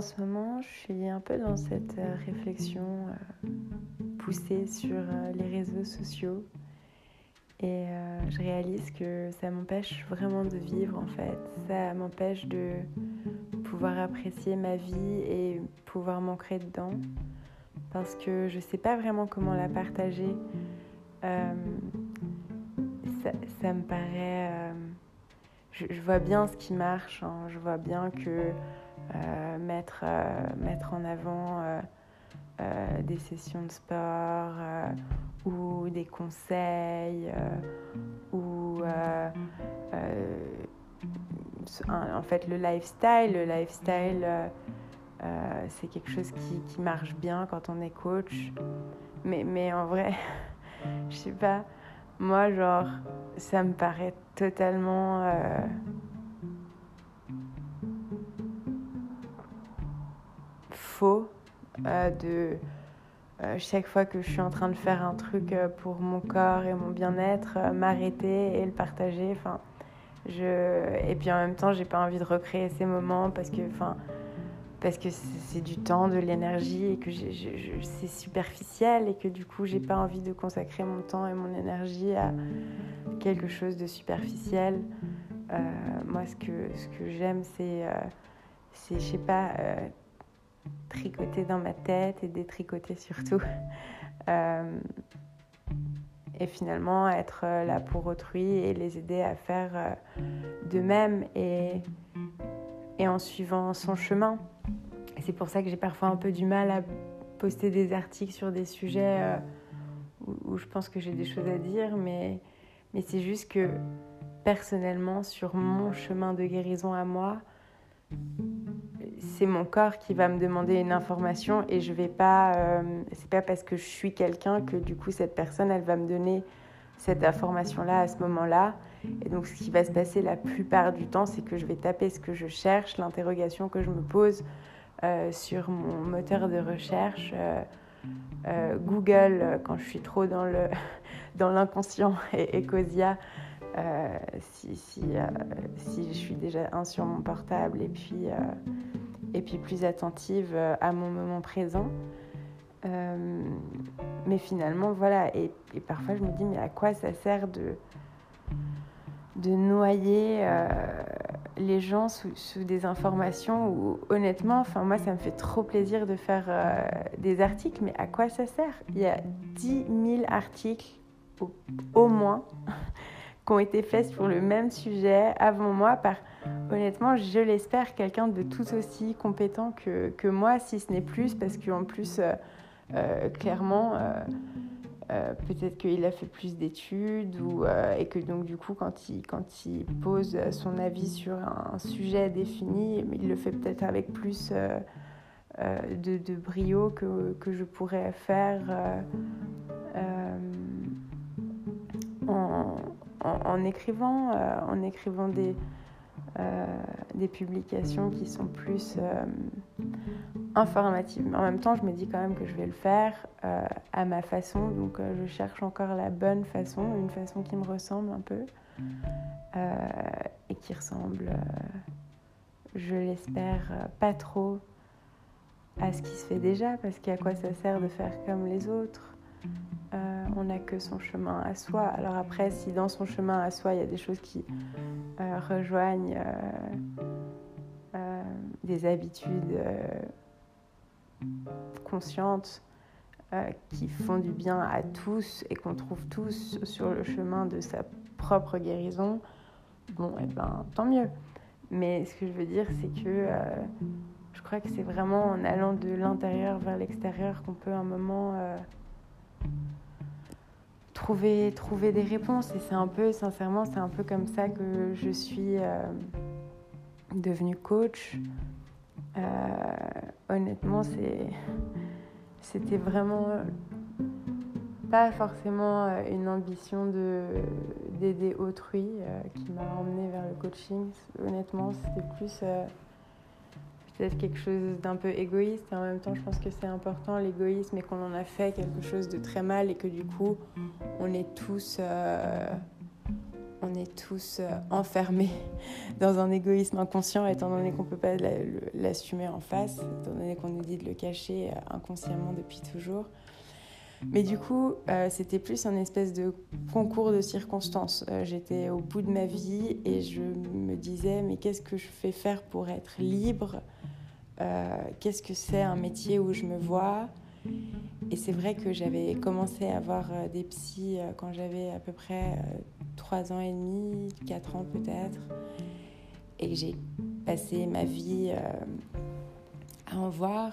En ce moment, je suis un peu dans cette euh, réflexion euh, poussée sur euh, les réseaux sociaux et je réalise que ça m'empêche vraiment de vivre en fait. Ça m'empêche de pouvoir apprécier ma vie et pouvoir m'ancrer dedans parce que je ne sais pas vraiment comment la partager. ça, me paraît... Je, vois bien ce qui marche, hein. je vois bien que mettre, euh, mettre en avant euh, des sessions de sport ou des conseils ou en fait le lifestyle. Le lifestyle, c'est quelque chose qui, qui, marche bien quand on est coach. Mais, mais en vrai, je sais pas, moi, genre, ça me paraît totalement Euh, de euh, chaque fois que je suis en train de faire un truc euh, pour mon corps et mon bien-être, m'arrêter et le partager. Enfin, je... Et puis en même temps, j'ai pas envie de recréer ces moments parce que, enfin, parce que c'est du temps, de l'énergie et que c'est superficiel et que du coup, j'ai pas envie de consacrer mon temps et mon énergie à quelque chose de superficiel. moi, ce que, ce que j'aime, c'est, c'est, je sais pas, tricoter dans ma tête et détricoter surtout. Euh, et finalement être là pour autrui et les aider à faire euh, de même et, et en suivant son chemin. c'est pour ça que j'ai parfois un peu du mal à poster des articles sur des sujets euh, où, où, je pense que j'ai des choses à dire, mais, mais c'est juste que personnellement, sur mon chemin de guérison à moi, c'est mon corps qui va me demander une information et je vais pas. Euh, c'est pas parce que je suis quelqu'un que du coup cette personne elle va me donner cette information-là à ce moment-là. Et donc ce qui va se passer la plupart du temps, c'est que je vais taper ce que je cherche, l'interrogation que je me pose euh, sur mon moteur de recherche. Euh, Google, quand je suis trop dans le dans l'inconscient, et Ecosia. si, si, si, je suis déjà un sur mon portable et puis et puis plus attentive euh, à mon moment présent. Euh, mais finalement, voilà, et, parfois je me dis, mais à quoi ça sert de, de noyer euh, les gens sous, sous, des informations où, honnêtement, enfin, moi, ça me fait trop plaisir de faire des articles, mais à quoi ça sert? Il y a 10 000 articles, au, au moins, qui ont été faits sur le même sujet avant moi par honnêtement, je l'espère, quelqu'un de tout aussi compétent que, que moi, si ce n'est plus, parce qu'en plus, euh, euh, clairement, euh, peut-être qu'il a fait plus d'études ou, et que donc du coup, quand il, quand il pose son avis sur un sujet défini, il le fait peut-être avec plus de, de, brio que, que, je pourrais faire en, écrivant, en écrivant des euh, des publications qui sont plus euh, informatives. En même temps, je me dis quand même que je vais le faire euh, à ma façon. Donc, je cherche encore la bonne façon, une façon qui me ressemble un peu et qui ressemble, je l'espère, pas trop à ce qui se fait déjà, parce qu'à quoi ça sert de faire comme les autres euh, on n'a que son chemin à soi. Alors après, si dans son chemin à soi, il y a des choses qui euh, rejoignent euh, des habitudes conscientes qui font du bien à tous et qu'on trouve tous sur le chemin de sa propre guérison, bon, et eh ben, tant mieux. Mais ce que je veux dire, c'est que je crois que c'est vraiment en allant de l'intérieur vers l'extérieur qu'on peut un moment trouver, trouver des réponses. Et c'est un peu, sincèrement, c'est un peu comme ça que je suis euh, devenue coach. Euh, honnêtement, c'était vraiment pas forcément euh, une ambition de, d'aider autrui qui m'a emmenée vers le coaching. Honnêtement, c'était plus peut-être quelque chose d'un peu égoïste et en même temps je pense que c'est important l'égoïsme et qu'on en a fait quelque chose de très mal et que du coup on est tous euh, on est tous enfermés dans un égoïsme inconscient, étant donné qu'on ne peut pas l'assumer en face, étant donné qu'on nous dit de le cacher inconsciemment depuis toujours. Mais du coup, c'était plus un espèce de concours de circonstances. J'étais au bout de ma vie et je me disais, mais qu'est-ce que je fais faire pour être libre Qu'est-ce que c'est un métier où je me vois? Et c'est vrai que j'avais commencé à avoir euh, des psys euh, quand j'avais à peu près 3 euh, ans et demi, 4 ans peut-être. Et j'ai passé ma vie à en voir.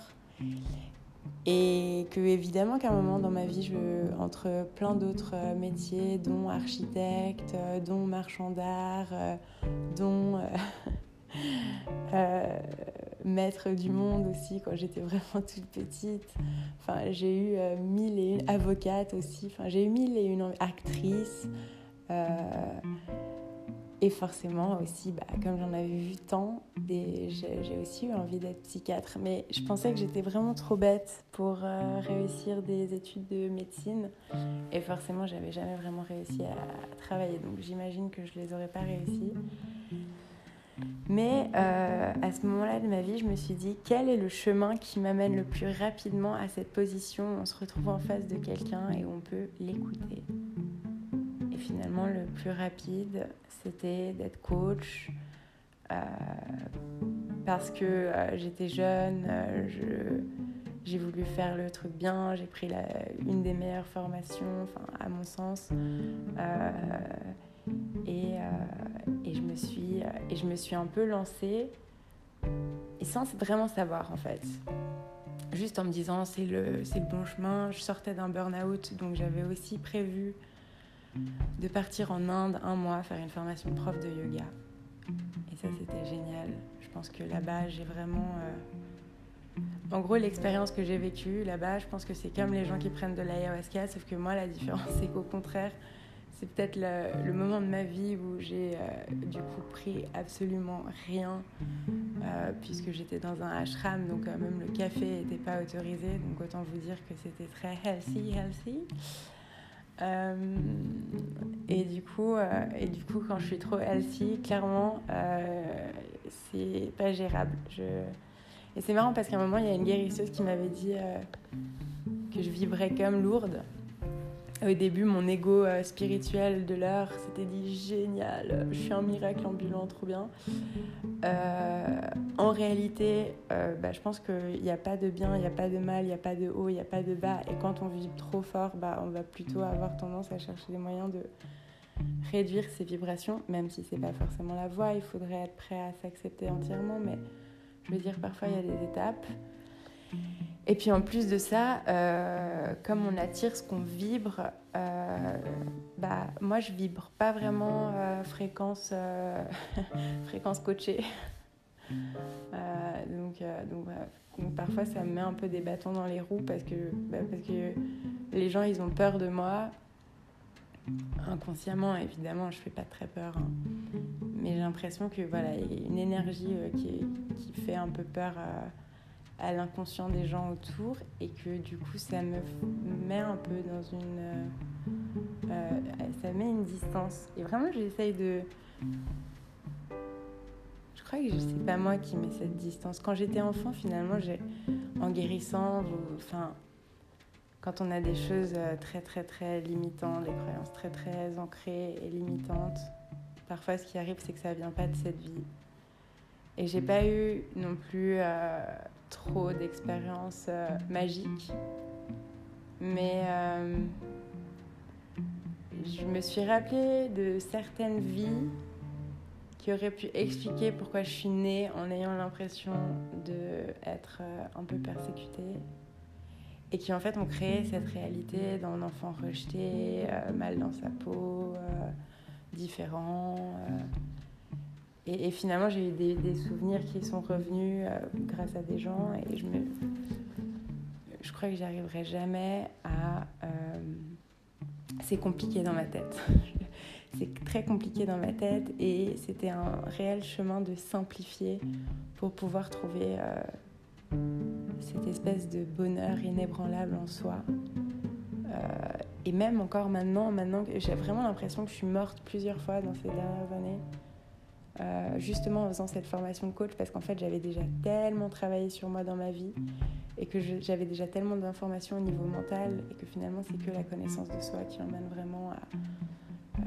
Et que évidemment qu'à un moment dans ma vie, entre plein d'autres métiers, dont architecte, dont marchand d'art, dont euh, maître du monde aussi quand j'étais vraiment toute petite. Enfin, j'ai eu euh, mille et une avocates aussi. Enfin, j'ai eu mille et une actrices. Euh, et forcément aussi, bah, comme j'en avais vu tant, j'ai aussi eu envie d'être psychiatre. Mais je pensais que j'étais vraiment trop bête pour réussir des études de médecine. Et forcément, j'avais jamais vraiment réussi à, travailler. Donc j'imagine que je les aurais pas réussi. Mais euh, à ce moment-là de ma vie, je me suis dit quel est le chemin qui m'amène le plus rapidement à cette position où on se retrouve en face de quelqu'un et où on peut l'écouter? Et finalement, le plus rapide, c'était d'être coach. Euh, parce que euh, j'étais jeune, j'ai voulu faire le truc bien, j'ai pris une des meilleures formations, à mon sens. Et, et je me suis, euh, et je me suis un peu lancée et sans vraiment savoir en fait. Juste en me disant c'est le, c'est le bon chemin. Je sortais d'un burn-out donc j'avais aussi prévu de partir en Inde un mois faire une formation prof de yoga. Et ça c'était génial. Je pense que là-bas j'ai vraiment... Euh, en gros, l'expérience que j'ai vécue là-bas, je pense que c'est comme les gens qui prennent de l'ayahuasca, sauf que moi, la différence, c'est qu'au contraire, c'est peut-être le, moment de ma vie où j'ai euh, du coup pris absolument rien, euh, puisque j'étais dans un ashram, donc euh, même le café n'était pas autorisé, donc autant vous dire que c'était très healthy, healthy. et, du coup, et du coup, quand je suis trop healthy, clairement, c'est pas gérable. Et c'est marrant parce qu'à un moment, il y a une guérisseuse qui m'avait dit que je vibrais comme lourde. Au début, mon ego euh, spirituel de l'heure s'était dit génial, je suis un miracle ambulant, trop bien. Euh, en réalité, euh, bah, je pense qu'il n'y a pas de bien, il n'y a pas de mal, il n'y a pas de haut, il n'y a pas de bas. Et quand on vibre trop fort, bah, on va plutôt avoir tendance à chercher des moyens de réduire ses vibrations, même si c'est pas forcément la voie. Il faudrait être prêt à s'accepter entièrement, mais je veux dire, parfois il y a des étapes. Et puis en plus de ça, euh, comme on attire ce qu'on vibre, euh, bah, moi je vibre pas vraiment euh, fréquence, fréquence coachée. donc, donc, parfois ça me met un peu des bâtons dans les roues parce que, bah, parce que les gens ils ont peur de moi. Inconsciemment, évidemment, je fais pas très peur, hein. mais j'ai l'impression que voilà, y a une énergie qui, qui, fait un peu peur l'inconscient des gens autour et que du coup ça me met un peu dans une euh, euh, ça met une distance. Et vraiment j'essaye de je crois que c'est pas moi qui mets cette distance. Quand j'étais enfant finalement j'ai en guérissant enfin quand on a des choses euh, très très très limitantes des croyances très très ancrées et limitantes parfois ce qui arrive c'est que ça vient pas de cette vie. Et j'ai pas eu non plus trop d'expériences euh, magiques. Mais euh, je me suis rappelé de certaines vies qui auraient pu expliquer pourquoi je suis née en ayant l'impression d'être euh, un peu persécutée et qui en fait ont créé cette réalité d'un enfant rejeté, mal dans sa peau, différent. Et, finalement, j'ai eu des, souvenirs qui sont revenus euh, grâce à des gens et je me. Je crois que j'arriverai jamais à. Euh, c'est compliqué dans ma tête. c'est très compliqué dans ma tête et c'était un réel chemin de simplifier pour pouvoir trouver euh, cette espèce de bonheur inébranlable en soi. et même encore maintenant, maintenant j'ai vraiment l'impression que je suis morte plusieurs fois dans ces dernières années. Euh, justement en faisant cette formation de coach parce qu'en fait j'avais déjà tellement travaillé sur moi dans ma vie et que j'avais déjà tellement d'informations au niveau mental et que finalement c'est que la connaissance de soi qui emmène vraiment à euh,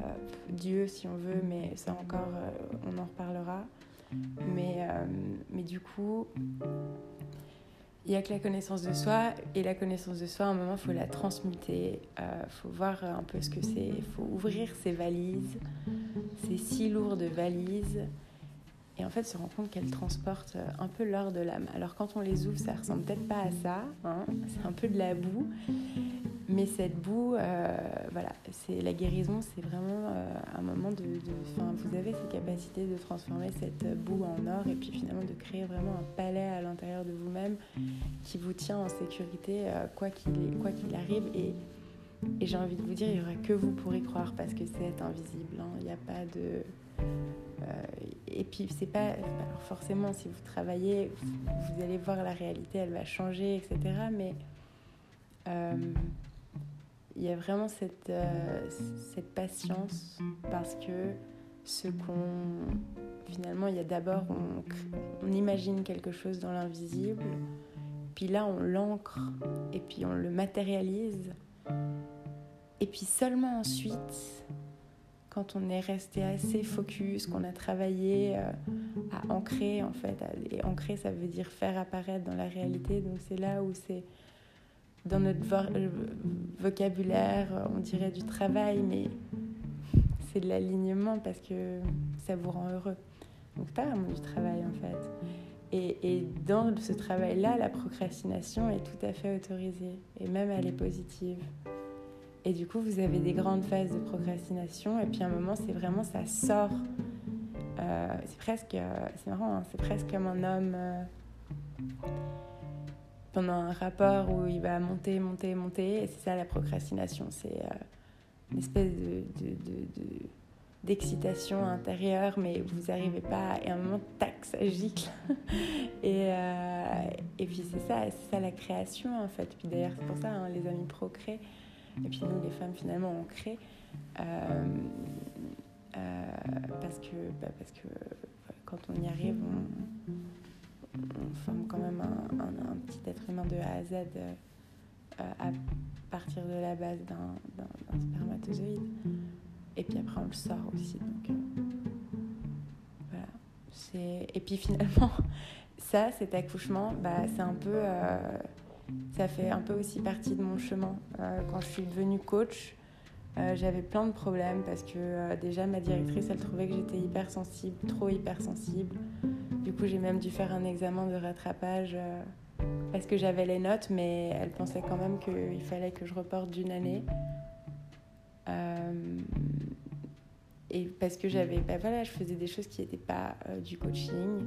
Dieu si on veut mais ça encore euh, on en reparlera. Mais, mais du coup il n'y a que la connaissance de soi et la connaissance de soi à un moment il faut la transmuter il faut voir un peu ce que c'est il faut ouvrir ses valises ces si lourdes valises et en fait se rend compte qu'elles transportent euh, un peu l'or de l'âme. Alors quand on les ouvre, ça ressemble peut-être pas à ça, hein. c'est un peu de la boue, mais cette boue, euh, voilà, c'est la guérison, c'est vraiment euh, un moment de, vous avez cette capacité de transformer cette boue en or et puis finalement de créer vraiment un palais à l'intérieur de vous-même qui vous tient en sécurité quoi qu'il quoi qu'il arrive et et j'ai envie de vous dire, il n'y aura que vous pour y croire parce que c'est invisible. Hein. Il n'y a pas de. Euh, et puis, c'est pas. Alors forcément, si vous travaillez, vous allez voir la réalité, elle va changer, etc. Mais euh, il y a vraiment cette, euh, cette patience parce que ce qu'on. Finalement, il y a d'abord, on, imagine quelque chose dans l'invisible, puis là, on l'ancre et puis on le matérialise. Et puis seulement ensuite, quand on est resté assez focus, qu'on a travaillé euh, à ancrer en fait, et ancrer ça veut dire faire apparaître dans la réalité, donc c'est là où c'est dans notre euh, vocabulaire, on dirait du travail, mais c'est de l'alignement parce que ça vous rend heureux. Donc pas vraiment du travail en fait. Et, et dans ce travail-là, la procrastination est tout à fait autorisée, et même elle est positive. Et du coup, vous avez des grandes phases de procrastination. Et puis à un moment, c'est vraiment, ça sort. Euh, c'est presque, c'est marrant, hein, c'est presque comme un homme euh, pendant un rapport où il va monter, monter, monter. Et c'est ça la procrastination. C'est euh, une espèce de, d'excitation intérieure, mais vous n'arrivez pas. Et à un moment, tac, ça gicle. et, et puis c'est ça, c'est ça la création en fait. Puis d'ailleurs, c'est pour ça, hein, les amis procréent et puis nous, les femmes, finalement, on crée. Euh, euh, parce, que, bah, parce que quand on y arrive, on, forme quand même un, petit être humain de A à Z euh, à partir de la base d'un spermatozoïde. Et puis après, on le sort aussi. Donc, voilà. Et puis finalement, ça, cet accouchement, bah, c'est un peu ça fait un peu aussi partie de mon chemin. Euh, quand je suis devenue coach, euh, j'avais plein de problèmes parce que euh, déjà ma directrice, elle trouvait que j'étais hypersensible, trop hypersensible. Du coup, j'ai même dû faire un examen de rattrapage parce que j'avais les notes, mais elle pensait quand même qu'il fallait que je reporte d'une année. et parce que j'avais, bah voilà, je faisais des choses qui n'étaient pas du coaching.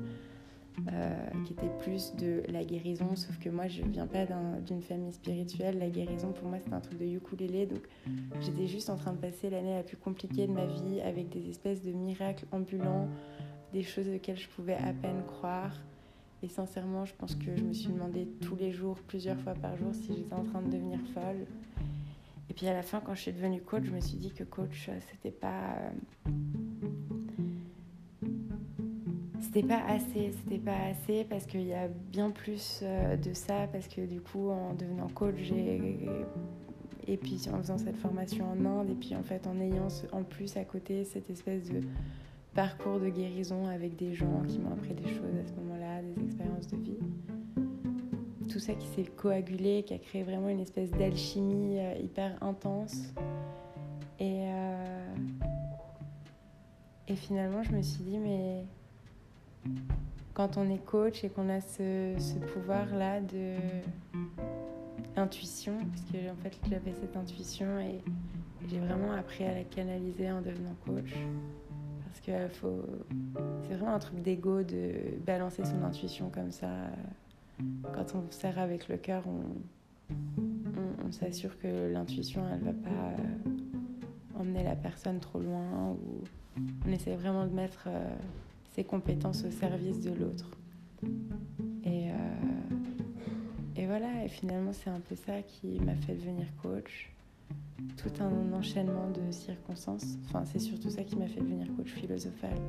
Euh, qui était plus de la guérison, sauf que moi je viens pas d'une famille spirituelle. La guérison pour moi c'est un truc de ukulélé, donc j'étais juste en train de passer l'année la plus compliquée de ma vie avec des espèces de miracles ambulants, des choses auxquelles je pouvais à peine croire. Et sincèrement, je pense que je me suis demandé tous les jours, plusieurs fois par jour, si j'étais en train de devenir folle. Et puis à la fin, quand je suis devenue coach, je me suis dit que coach, c'était pas. Euh, c'était pas assez, c'était pas assez parce qu'il y a bien plus euh, de ça, parce que du coup, en devenant coach, j'ai. Et puis en faisant cette formation en Inde, et puis en fait en ayant en plus à côté cette espèce de parcours de guérison avec des gens qui m'ont appris des choses à ce moment-là, des expériences de vie. Tout ça qui s'est coagulé, qui a créé vraiment une espèce d'alchimie euh, hyper intense. Et, euh, et finalement, je me suis dit, mais quand on est coach et qu'on a ce, pouvoir-là de intuition, parce que en fait j'avais cette intuition et j'ai vraiment appris à la canaliser en devenant coach. Parce que faut... c'est vraiment un truc d'ego de balancer son intuition comme ça. Quand on sert avec le cœur, on, s'assure que l'intuition, elle va pas emmener la personne trop loin on essaie vraiment de mettre euh, ses compétences au service de l'autre. Et, euh, et voilà, et finalement c'est un peu ça qui m'a fait devenir coach. Tout un enchaînement de circonstances. C'est surtout ça qui m'a fait devenir coach philosophale.